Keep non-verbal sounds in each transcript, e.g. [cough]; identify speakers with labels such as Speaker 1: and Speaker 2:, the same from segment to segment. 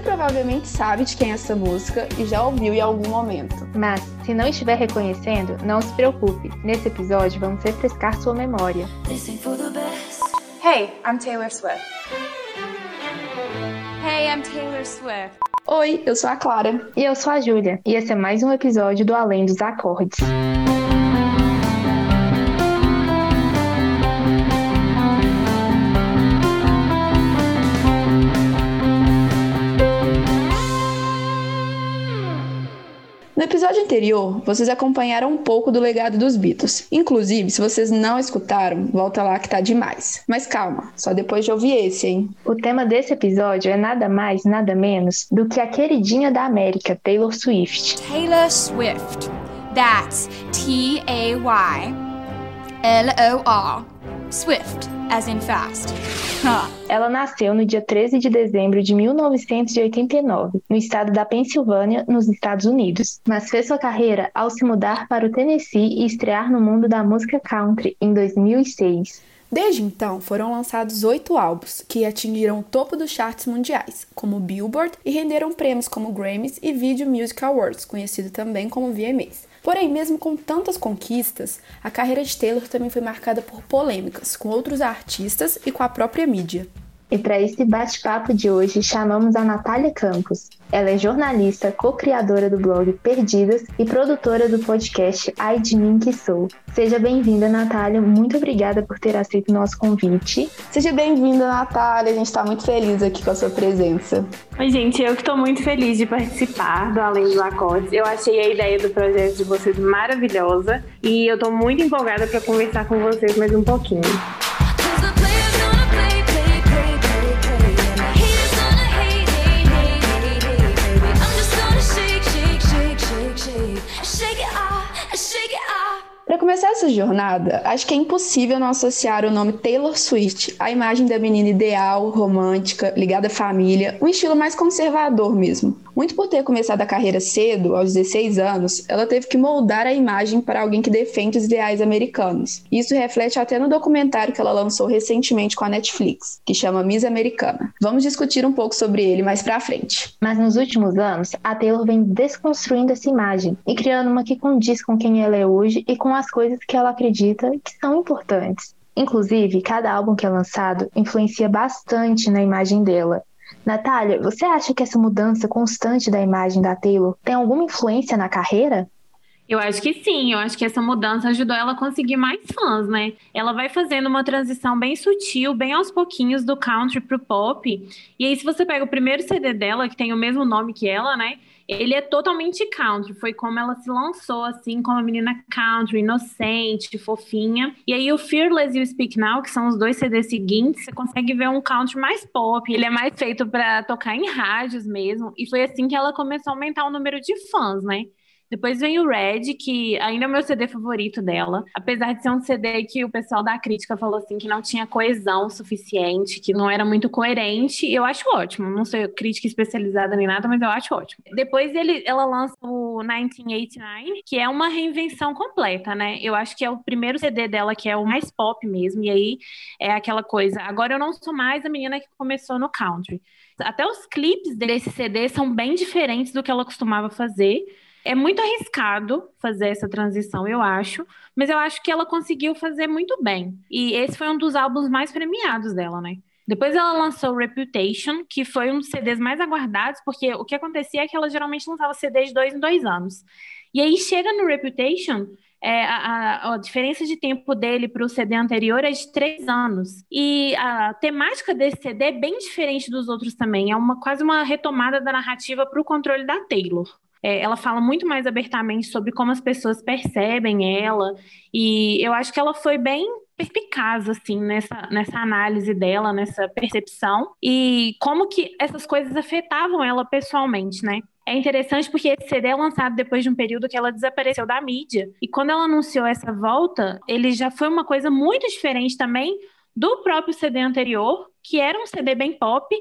Speaker 1: Você provavelmente sabe de quem é essa música e já ouviu em algum momento.
Speaker 2: Mas, se não estiver reconhecendo, não se preocupe. Nesse episódio, vamos refrescar sua memória.
Speaker 3: Hey, I'm Taylor Swift. Hey, I'm Taylor Swift.
Speaker 1: Oi, eu sou a Clara.
Speaker 2: E eu sou a Júlia. E esse é mais um episódio do Além dos Acordes.
Speaker 1: Episódio anterior, vocês acompanharam um pouco do legado dos Beatles. Inclusive, se vocês não escutaram, volta lá que tá demais. Mas calma, só depois de ouvir esse, hein?
Speaker 2: O tema desse episódio é nada mais, nada menos do que a queridinha da América, Taylor Swift.
Speaker 3: Taylor Swift. That's T-A-Y L-O-R. Swift, as in fast.
Speaker 2: Ela nasceu no dia 13 de dezembro de 1989, no estado da Pensilvânia, nos Estados Unidos, mas fez sua carreira ao se mudar para o Tennessee e estrear no mundo da música country em 2006.
Speaker 1: Desde então, foram lançados oito álbuns que atingiram o topo dos charts mundiais, como Billboard, e renderam prêmios como Grammys e Video Music Awards, conhecido também como VMAs. Porém, mesmo com tantas conquistas, a carreira de Taylor também foi marcada por polêmicas com outros artistas e com a própria mídia.
Speaker 2: E para esse bate-papo de hoje, chamamos a Natália Campos. Ela é jornalista, co-criadora do blog Perdidas e produtora do podcast Ai de Mim Que Sou. Seja bem-vinda, Natália. Muito obrigada por ter aceito o nosso convite.
Speaker 1: Seja bem-vinda, Natália. A gente está muito feliz aqui com a sua presença.
Speaker 4: Oi, gente. Eu que estou muito feliz de participar do Além dos Acordes. Eu achei a ideia do projeto de vocês maravilhosa e eu estou muito empolgada para conversar com vocês mais um pouquinho.
Speaker 1: Começar essa jornada, acho que é impossível não associar o nome Taylor Swift à imagem da menina ideal, romântica, ligada à família, um estilo mais conservador mesmo. Muito por ter começado a carreira cedo, aos 16 anos, ela teve que moldar a imagem para alguém que defende os ideais americanos. Isso reflete até no documentário que ela lançou recentemente com a Netflix, que chama Miss Americana. Vamos discutir um pouco sobre ele mais pra frente.
Speaker 2: Mas nos últimos anos, a Taylor vem desconstruindo essa imagem e criando uma que condiz com quem ela é hoje e com as coisas que ela acredita que são importantes. Inclusive, cada álbum que é lançado influencia bastante na imagem dela. Natália, você acha que essa mudança constante da imagem da Taylor tem alguma influência na carreira?
Speaker 4: Eu acho que sim, eu acho que essa mudança ajudou ela a conseguir mais fãs, né? Ela vai fazendo uma transição bem sutil, bem aos pouquinhos do country pro pop. E aí, se você pega o primeiro CD dela, que tem o mesmo nome que ela, né? Ele é totalmente country. Foi como ela se lançou, assim, como uma menina country, inocente, fofinha. E aí, o Fearless e o Speak Now, que são os dois CDs seguintes, você consegue ver um country mais pop. Ele é mais feito para tocar em rádios mesmo. E foi assim que ela começou a aumentar o número de fãs, né? Depois vem o Red, que ainda é o meu CD favorito dela. Apesar de ser um CD que o pessoal da crítica falou assim que não tinha coesão suficiente, que não era muito coerente, eu acho ótimo. Não sou crítica especializada nem nada, mas eu acho ótimo. Depois ele, ela lança o 1989, que é uma reinvenção completa, né? Eu acho que é o primeiro CD dela que é o mais pop mesmo. E aí é aquela coisa. Agora eu não sou mais a menina que começou no country. Até os clipes desse CD são bem diferentes do que ela costumava fazer. É muito arriscado fazer essa transição, eu acho, mas eu acho que ela conseguiu fazer muito bem. E esse foi um dos álbuns mais premiados dela, né? Depois ela lançou Reputation, que foi um dos CDs mais aguardados, porque o que acontecia é que ela geralmente lançava CDs de dois em dois anos. E aí chega no Reputation, é, a, a, diferença de tempo dele para o CD anterior é de três anos. E a temática desse CD é bem diferente dos outros também. É uma quase uma retomada da narrativa para o controle da Taylor. É, ela fala muito mais abertamente sobre como as pessoas percebem ela, e eu acho que ela foi bem perspicaz, assim, nessa, nessa análise dela, nessa percepção, e como que essas coisas afetavam ela pessoalmente, né? É interessante porque esse CD é lançado depois de um período que ela desapareceu da mídia. E quando ela anunciou essa volta, ele já foi uma coisa muito diferente também do próprio CD anterior, que era um CD bem pop,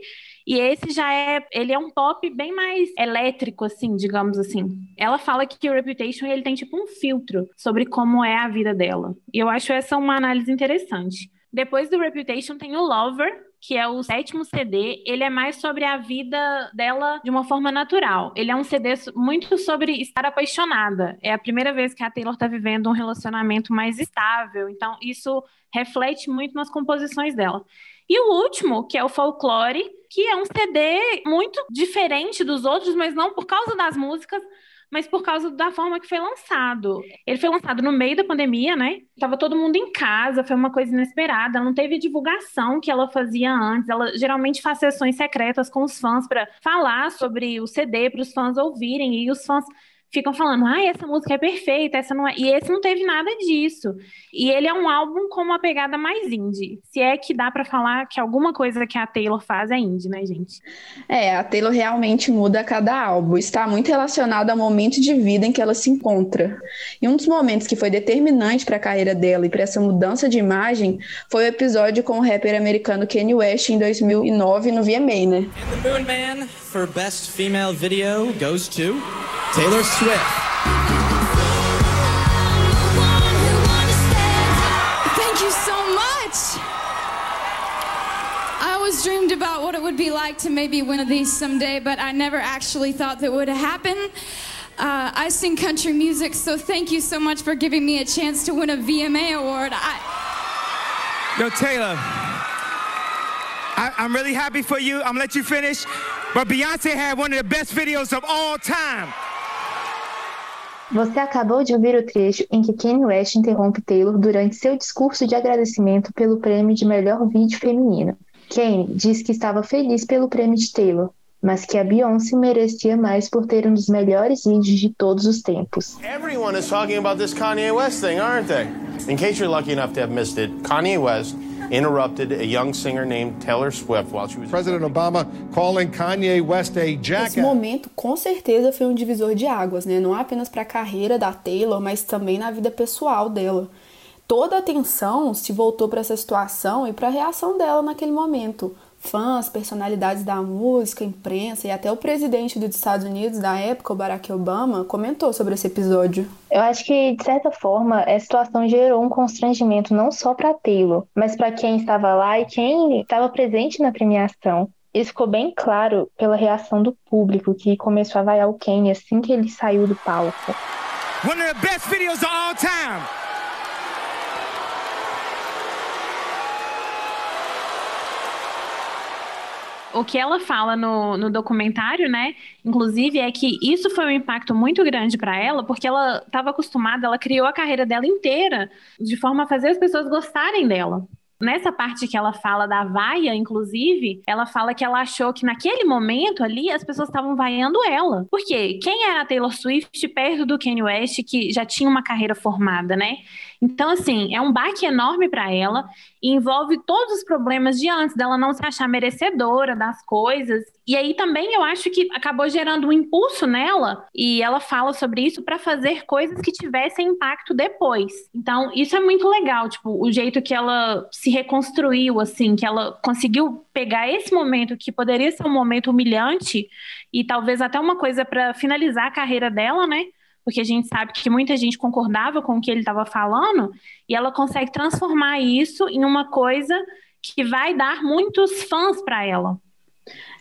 Speaker 4: e esse já é, ele é um pop bem mais elétrico, assim, digamos assim. Ela fala que o Reputation ele tem tipo um filtro sobre como é a vida dela. E eu acho essa uma análise interessante. Depois do Reputation tem o Lover, que é o sétimo CD, ele é mais sobre a vida dela de uma forma natural. Ele é um CD muito sobre estar apaixonada. É a primeira vez que a Taylor está vivendo um relacionamento mais estável. Então, isso reflete muito nas composições dela. E o último, que é o Folklore, que é um CD muito diferente dos outros, mas não por causa das músicas, mas por causa da forma que foi lançado. Ele foi lançado no meio da pandemia, né? Tava todo mundo em casa, foi uma coisa inesperada. Não teve divulgação que ela fazia antes. Ela geralmente faz sessões secretas com os fãs para falar sobre o CD para os fãs ouvirem e os fãs ficam falando, ah, essa música é perfeita, essa não é. E esse não teve nada disso. E ele é um álbum com uma pegada mais indie. Se é que dá para falar que alguma coisa que a Taylor faz é indie, né, gente?
Speaker 1: É, a Taylor realmente muda a cada álbum. Está muito relacionado ao momento de vida em que ela se encontra. E um dos momentos que foi determinante para a carreira dela e para essa mudança de imagem foi o episódio com o rapper americano Kanye West em 2009 no VMA, né? And the Moon Man for Best Female Video goes to Taylor Swift.
Speaker 5: Thank you so much. I always dreamed about what it would be like to maybe win of these someday, but I never actually thought that would happen. Uh, I sing country music, so thank you so much for giving me a chance to win a VMA award. I...
Speaker 6: Yo, Taylor, I, am really happy for you. I'm gonna let you finish. But Beyonce had one of the best videos of all time.
Speaker 2: Você acabou de ouvir o trecho em que Kanye West interrompe Taylor durante seu discurso de agradecimento pelo prêmio de melhor vídeo feminino. Kanye diz que estava feliz pelo prêmio de Taylor, mas que a Beyoncé merecia mais por ter um dos melhores vídeos de todos os tempos.
Speaker 7: Everyone is talking about this Kanye West thing, aren't they? In case you're lucky enough to have missed it, Kanye West interrupted a young singer named Taylor Swift while she was
Speaker 8: President Obama calling Kanye West a jackass.
Speaker 1: Esse momento com certeza foi um divisor de águas, né? Não apenas para a carreira da Taylor, mas também na vida pessoal dela. Toda a atenção se voltou para essa situação e para a reação dela naquele momento fãs, personalidades da música, imprensa e até o presidente dos Estados Unidos da época, o Barack Obama, comentou sobre esse episódio.
Speaker 2: Eu acho que, de certa forma, essa situação gerou um constrangimento não só para Taylor, mas para quem estava lá e quem estava presente na premiação. Isso ficou bem claro pela reação do público, que começou a vaiar o Kanye assim que ele saiu do palco. One of the best videos of all time.
Speaker 4: O que ela fala no, no documentário, né? Inclusive, é que isso foi um impacto muito grande para ela, porque ela estava acostumada, ela criou a carreira dela inteira de forma a fazer as pessoas gostarem dela. Nessa parte que ela fala da vaia, inclusive, ela fala que ela achou que naquele momento ali as pessoas estavam vaiando ela. Por quê? Quem era a Taylor Swift perto do Kanye West, que já tinha uma carreira formada, né? Então, assim, é um baque enorme para ela e envolve todos os problemas de antes, dela não se achar merecedora das coisas. E aí também eu acho que acabou gerando um impulso nela, e ela fala sobre isso para fazer coisas que tivessem impacto depois. Então, isso é muito legal, tipo, o jeito que ela se reconstruiu, assim, que ela conseguiu pegar esse momento que poderia ser um momento humilhante e talvez até uma coisa para finalizar a carreira dela, né? Porque a gente sabe que muita gente concordava com o que ele estava falando, e ela consegue transformar isso em uma coisa que vai dar muitos fãs para ela.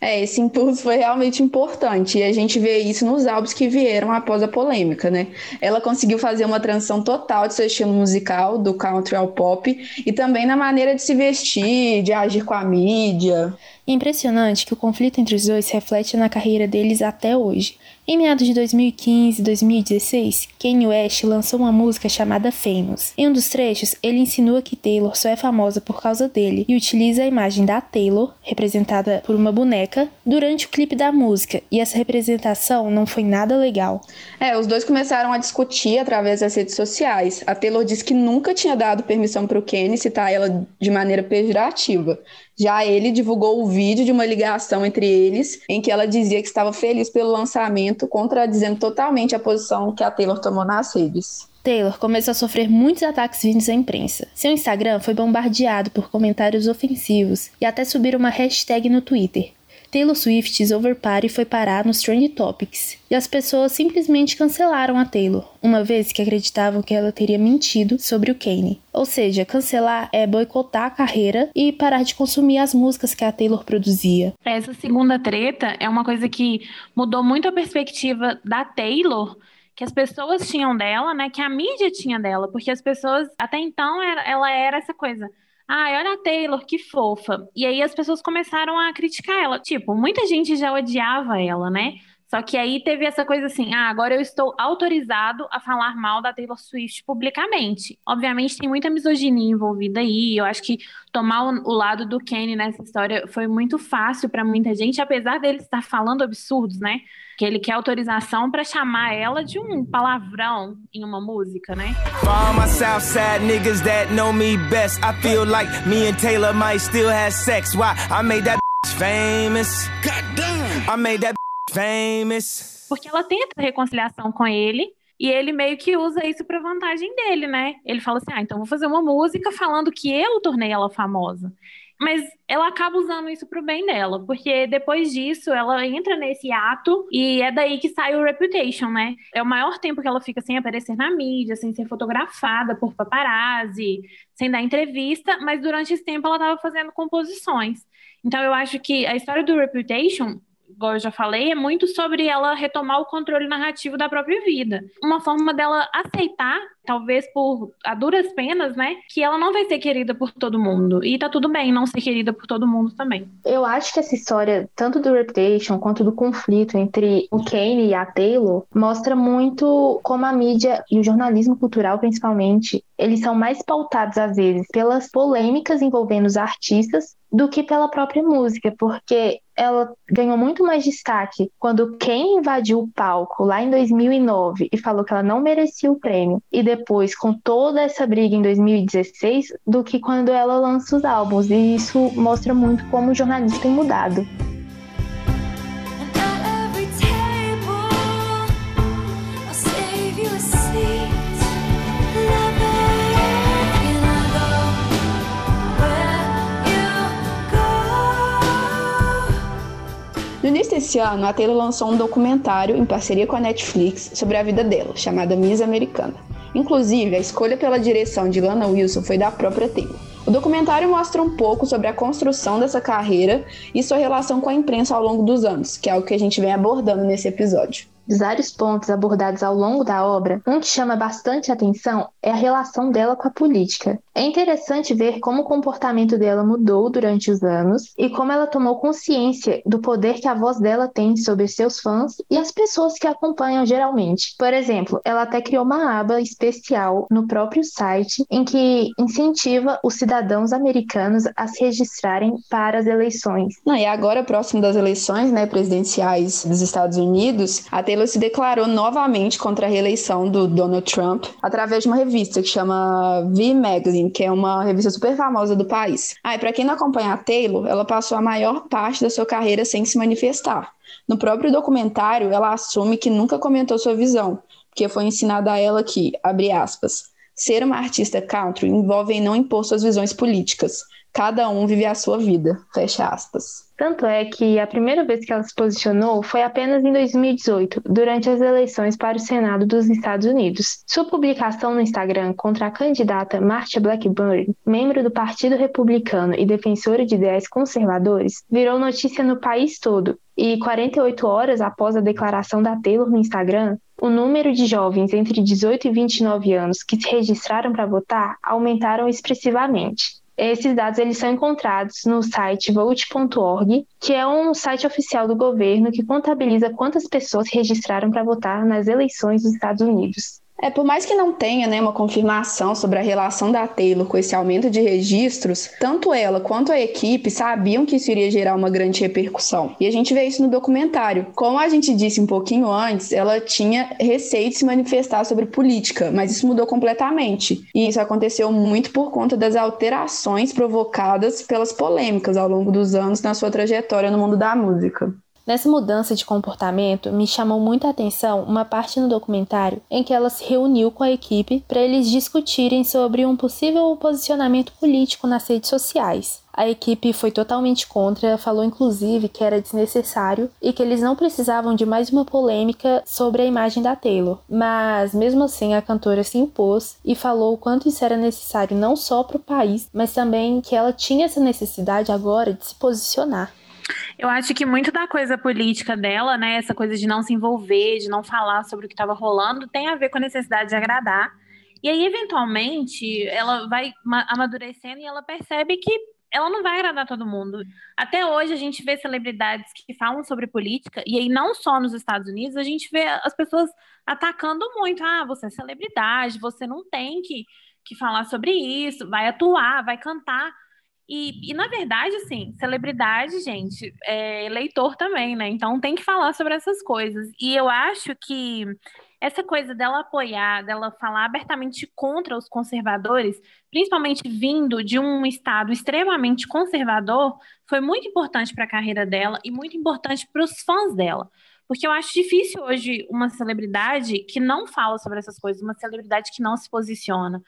Speaker 1: É, esse impulso foi realmente importante e a gente vê isso nos álbuns que vieram após a polêmica, né? Ela conseguiu fazer uma transição total de seu estilo musical, do country ao pop, e também na maneira de se vestir, de agir com a mídia.
Speaker 2: É impressionante que o conflito entre os dois reflete na carreira deles até hoje. Em meados de 2015 e 2016, Kanye West lançou uma música chamada Famous. Em um dos trechos, ele insinua que Taylor só é famosa por causa dele e utiliza a imagem da Taylor, representada por uma boneca, durante o clipe da música, e essa representação não foi nada legal.
Speaker 1: É, os dois começaram a discutir através das redes sociais. A Taylor disse que nunca tinha dado permissão para o Kanye citar ela de maneira pejorativa. Já ele divulgou o vídeo de uma ligação entre eles, em que ela dizia que estava feliz pelo lançamento, contradizendo totalmente a posição que a Taylor tomou nas redes.
Speaker 2: Taylor começou a sofrer muitos ataques vindos à imprensa. Seu Instagram foi bombardeado por comentários ofensivos e até subir uma hashtag no Twitter. Taylor Swift's Over Party foi parar nos Trend Topics, e as pessoas simplesmente cancelaram a Taylor, uma vez que acreditavam que ela teria mentido sobre o Kanye. Ou seja, cancelar é boicotar a carreira e parar de consumir as músicas que a Taylor produzia.
Speaker 4: Essa segunda treta é uma coisa que mudou muito a perspectiva da Taylor que as pessoas tinham dela, né? Que a mídia tinha dela, porque as pessoas até então ela era essa coisa. Ai, olha a Taylor, que fofa. E aí as pessoas começaram a criticar ela. Tipo, muita gente já odiava ela, né? Só que aí teve essa coisa assim: ah, agora eu estou autorizado a falar mal da Taylor Swift publicamente. Obviamente tem muita misoginia envolvida aí. Eu acho que tomar o, lado do Kenny nessa história foi muito fácil para muita gente, apesar dele estar falando absurdos, né? Que ele quer autorização para chamar ela de um palavrão em uma música, né? For all my Southside niggas that know me best, I feel like me and Taylor might still have sex. Why? I made that [laughs] famous. I made that famous. Porque ela tenta reconciliação com ele e ele meio que usa isso para vantagem dele, né? Ele fala assim: "Ah, então vou fazer uma música falando que eu tornei ela famosa". Mas ela acaba usando isso pro bem dela, porque depois disso ela entra nesse ato e é daí que sai o Reputation, né? É o maior tempo que ela fica sem aparecer na mídia, sem ser fotografada por paparazzi, sem dar entrevista, mas durante esse tempo ela estava fazendo composições. Então eu acho que a história do Reputation igual eu já falei, é muito sobre ela retomar o controle narrativo da própria vida. Uma forma dela aceitar, talvez por a duras penas, né, que ela não vai ser querida por todo mundo. E tá tudo bem não ser querida por todo mundo também.
Speaker 2: Eu acho que essa história, tanto do Reputation quanto do conflito entre o Kane e a Taylor, mostra muito como a mídia e o jornalismo cultural, principalmente, eles são mais pautados às vezes pelas polêmicas envolvendo os artistas do que pela própria música, porque ela ganhou muito mais destaque quando quem invadiu o palco lá em 2009 e falou que ela não merecia o prêmio, e depois com toda essa briga em 2016, do que quando ela lança os álbuns. E isso mostra muito como o jornalismo tem mudado.
Speaker 1: Desse ano, a Taylor lançou um documentário em parceria com a Netflix sobre a vida dela, chamada Miss Americana. Inclusive, a escolha pela direção de Lana Wilson foi da própria Taylor. O documentário mostra um pouco sobre a construção dessa carreira e sua relação com a imprensa ao longo dos anos, que é algo que a gente vem abordando nesse episódio
Speaker 2: dos vários pontos abordados ao longo da obra, um que chama bastante atenção é a relação dela com a política. É interessante ver como o comportamento dela mudou durante os anos e como ela tomou consciência do poder que a voz dela tem sobre seus fãs e as pessoas que a acompanham geralmente. Por exemplo, ela até criou uma aba especial no próprio site em que incentiva os cidadãos americanos a se registrarem para as eleições.
Speaker 1: Não, e agora, próximo das eleições né, presidenciais dos Estados Unidos, a Taylor se declarou novamente contra a reeleição do Donald Trump através de uma revista que chama V Magazine, que é uma revista super famosa do país. Ah, e para quem não acompanha a Taylor, ela passou a maior parte da sua carreira sem se manifestar. No próprio documentário, ela assume que nunca comentou sua visão, porque foi ensinada a ela que, abre aspas, ser uma artista country envolve não impor suas visões políticas. Cada um vive a sua vida. Fecha aspas.
Speaker 2: Tanto é que a primeira vez que ela se posicionou foi apenas em 2018, durante as eleições para o Senado dos Estados Unidos. Sua publicação no Instagram contra a candidata Marcia Blackburn, membro do Partido Republicano e defensora de ideais conservadores, virou notícia no país todo. E 48 horas após a declaração da Taylor no Instagram, o número de jovens entre 18 e 29 anos que se registraram para votar aumentaram expressivamente. Esses dados eles são encontrados no site vote.org, que é um site oficial do governo que contabiliza quantas pessoas se registraram para votar nas eleições dos Estados Unidos.
Speaker 1: É, por mais que não tenha né, uma confirmação sobre a relação da Taylor com esse aumento de registros, tanto ela quanto a equipe sabiam que isso iria gerar uma grande repercussão. E a gente vê isso no documentário. Como a gente disse um pouquinho antes, ela tinha receio de se manifestar sobre política, mas isso mudou completamente. E isso aconteceu muito por conta das alterações provocadas pelas polêmicas ao longo dos anos na sua trajetória no mundo da música.
Speaker 2: Nessa mudança de comportamento, me chamou muita atenção uma parte no documentário em que ela se reuniu com a equipe para eles discutirem sobre um possível posicionamento político nas redes sociais.
Speaker 9: a equipe foi totalmente contra, falou inclusive que era desnecessário e que eles não precisavam de mais uma polêmica sobre a imagem da Taylor. Mas mesmo assim, a cantora se impôs e falou o quanto isso era necessário não só para o país, mas também que ela tinha essa necessidade agora de se posicionar.
Speaker 4: Eu acho que muito da coisa política dela, né, essa coisa de não se envolver, de não falar sobre o que estava rolando, tem a ver com a necessidade de agradar. E aí, eventualmente, ela vai amadurecendo e ela percebe que ela não vai agradar todo mundo. Até hoje a gente vê celebridades que falam sobre política, e aí não só nos Estados Unidos, a gente vê as pessoas atacando muito. Ah, você é celebridade, você não tem que, que falar sobre isso, vai atuar, vai cantar. E, e, na verdade, assim, celebridade, gente, é eleitor também, né? Então tem que falar sobre essas coisas. E eu acho que essa coisa dela apoiar, dela falar abertamente contra os conservadores, principalmente vindo de um estado extremamente conservador, foi muito importante para a carreira dela e muito importante para os fãs dela. Porque eu acho difícil hoje uma celebridade que não fala sobre essas coisas, uma celebridade que não se posiciona.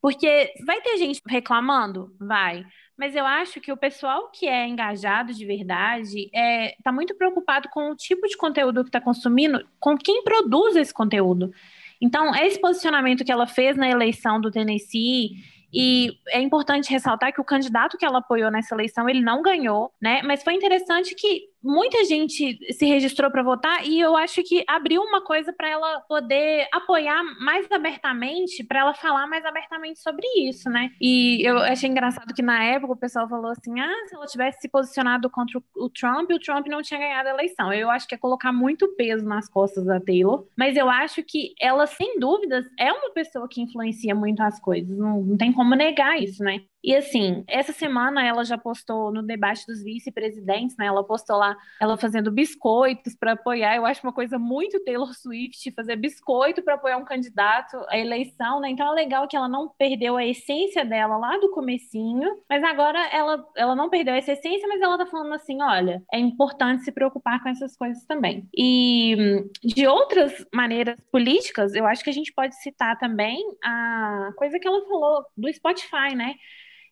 Speaker 4: Porque vai ter gente reclamando? Vai. Mas eu acho que o pessoal que é engajado de verdade está é, tá muito preocupado com o tipo de conteúdo que está consumindo, com quem produz esse conteúdo. Então, esse posicionamento que ela fez na eleição do Tennessee e é importante ressaltar que o candidato que ela apoiou nessa eleição, ele não ganhou, né? Mas foi interessante que muita gente se registrou para votar e eu acho que abriu uma coisa para ela poder apoiar mais abertamente, para ela falar mais abertamente sobre isso, né? E eu achei engraçado que na época o pessoal falou assim: ah, se ela tivesse se posicionado contra o Trump, o Trump não tinha ganhado a eleição. Eu acho que é colocar muito peso nas costas da Taylor, mas eu acho que ela, sem dúvidas, é uma pessoa que influencia muito as coisas, não, não tem como negar isso, né? E assim, essa semana ela já postou no debate dos vice-presidentes, né? Ela postou lá ela fazendo biscoitos para apoiar. Eu acho uma coisa muito Taylor Swift fazer biscoito para apoiar um candidato à eleição, né? Então é legal que ela não perdeu a essência dela lá do comecinho, mas agora ela, ela não perdeu essa essência, mas ela tá falando assim, olha, é importante se preocupar com essas coisas também. E de outras maneiras políticas, eu acho que a gente pode citar também a coisa que ela falou do Spotify, né?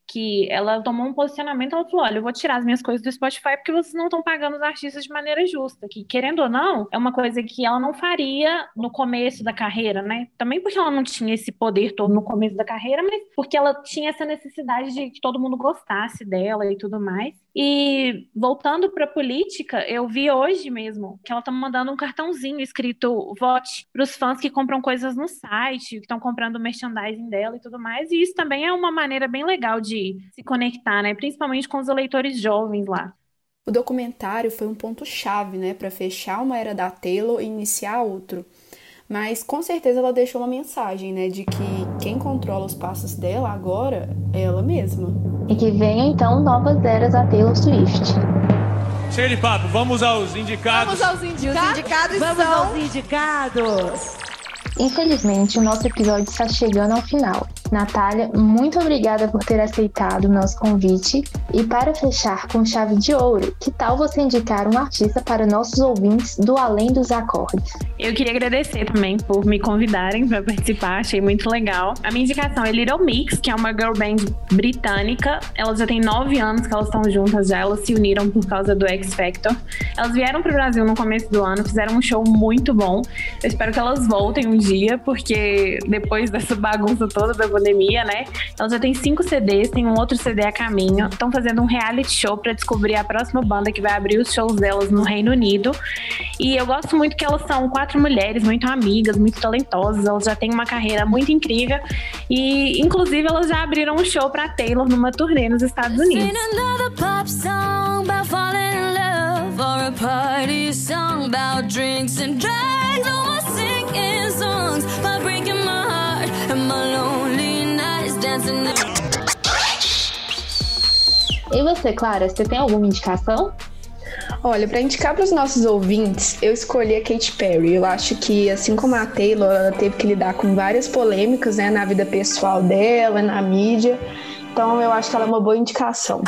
Speaker 4: Que ela tomou um posicionamento, ela falou: olha, eu vou tirar as minhas coisas do Spotify porque vocês não estão pagando os artistas de maneira justa. Que, querendo ou não, é uma coisa que ela não faria no começo da carreira, né? Também porque ela não tinha esse poder todo no começo da carreira, mas porque ela tinha essa necessidade de que todo mundo gostasse dela e tudo mais. E voltando para a política, eu vi hoje mesmo que ela está mandando um cartãozinho escrito vote para os fãs que compram coisas no site, que estão comprando merchandising dela e tudo mais. E isso também é uma maneira bem legal de se conectar, né? Principalmente com os eleitores jovens lá.
Speaker 1: O documentário foi um ponto chave, né, para fechar uma era da Taylor e iniciar outro. Mas com certeza ela deixou uma mensagem, né, de que quem controla os passos dela agora é ela mesma.
Speaker 2: E que venham então novas eras a Taylor Swift.
Speaker 10: Cheio de papo, vamos aos indicados.
Speaker 11: Vamos aos indicados. Os indicados
Speaker 12: vamos
Speaker 11: são...
Speaker 12: aos indicados.
Speaker 2: Infelizmente, o nosso episódio está chegando ao final. Natália, muito obrigada por ter aceitado o nosso convite. E para fechar com chave de ouro, que tal você indicar um artista para nossos ouvintes do Além dos Acordes?
Speaker 4: Eu queria agradecer também por me convidarem para participar, achei muito legal. A minha indicação é Little Mix, que é uma girl band britânica. Elas já têm nove anos que elas estão juntas já, elas se uniram por causa do X Factor. Elas vieram para o Brasil no começo do ano, fizeram um show muito bom. Eu espero que elas voltem um dia, porque depois dessa bagunça toda da pandemia, né? Elas já têm cinco CDs, tem um outro CD a caminho. Estão fazendo um reality show para descobrir a próxima banda que vai abrir os shows delas no Reino Unido. E eu gosto muito que elas são quatro mulheres muito amigas, muito talentosas. Elas já têm uma carreira muito incrível. E, inclusive, elas já abriram um show para Taylor numa turnê nos Estados Unidos. Song about drinks and drugs. Singing
Speaker 2: E você, Clara, você tem alguma indicação?
Speaker 1: Olha, para indicar para os nossos ouvintes, eu escolhi a Katy Perry. Eu acho que, assim como a Taylor, ela teve que lidar com várias polêmicas né, na vida pessoal dela, na mídia. Então, eu acho que ela é uma boa indicação.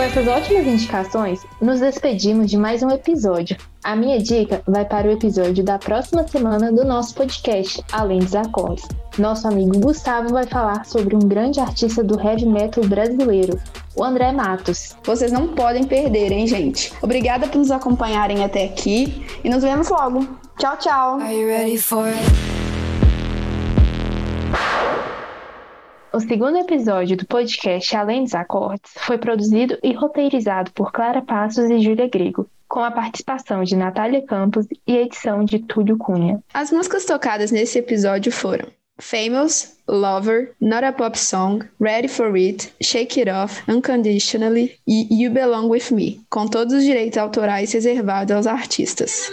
Speaker 2: Com essas ótimas indicações, nos despedimos de mais um episódio. A minha dica vai para o episódio da próxima semana do nosso podcast, Além dos Acordes. Nosso amigo Gustavo vai falar sobre um grande artista do heavy metal brasileiro, o André Matos.
Speaker 1: Vocês não podem perder, hein, gente? Obrigada por nos acompanharem até aqui e nos vemos logo. Tchau, tchau.
Speaker 2: O segundo episódio do podcast Além dos Acordes foi produzido e roteirizado por Clara Passos e Júlia Grego, com a participação de Natália Campos e edição de Túlio Cunha.
Speaker 1: As músicas tocadas nesse episódio foram Famous, Lover, Not a Pop Song, Ready for It, Shake It Off, Unconditionally e You Belong With Me, com todos os direitos autorais reservados aos artistas.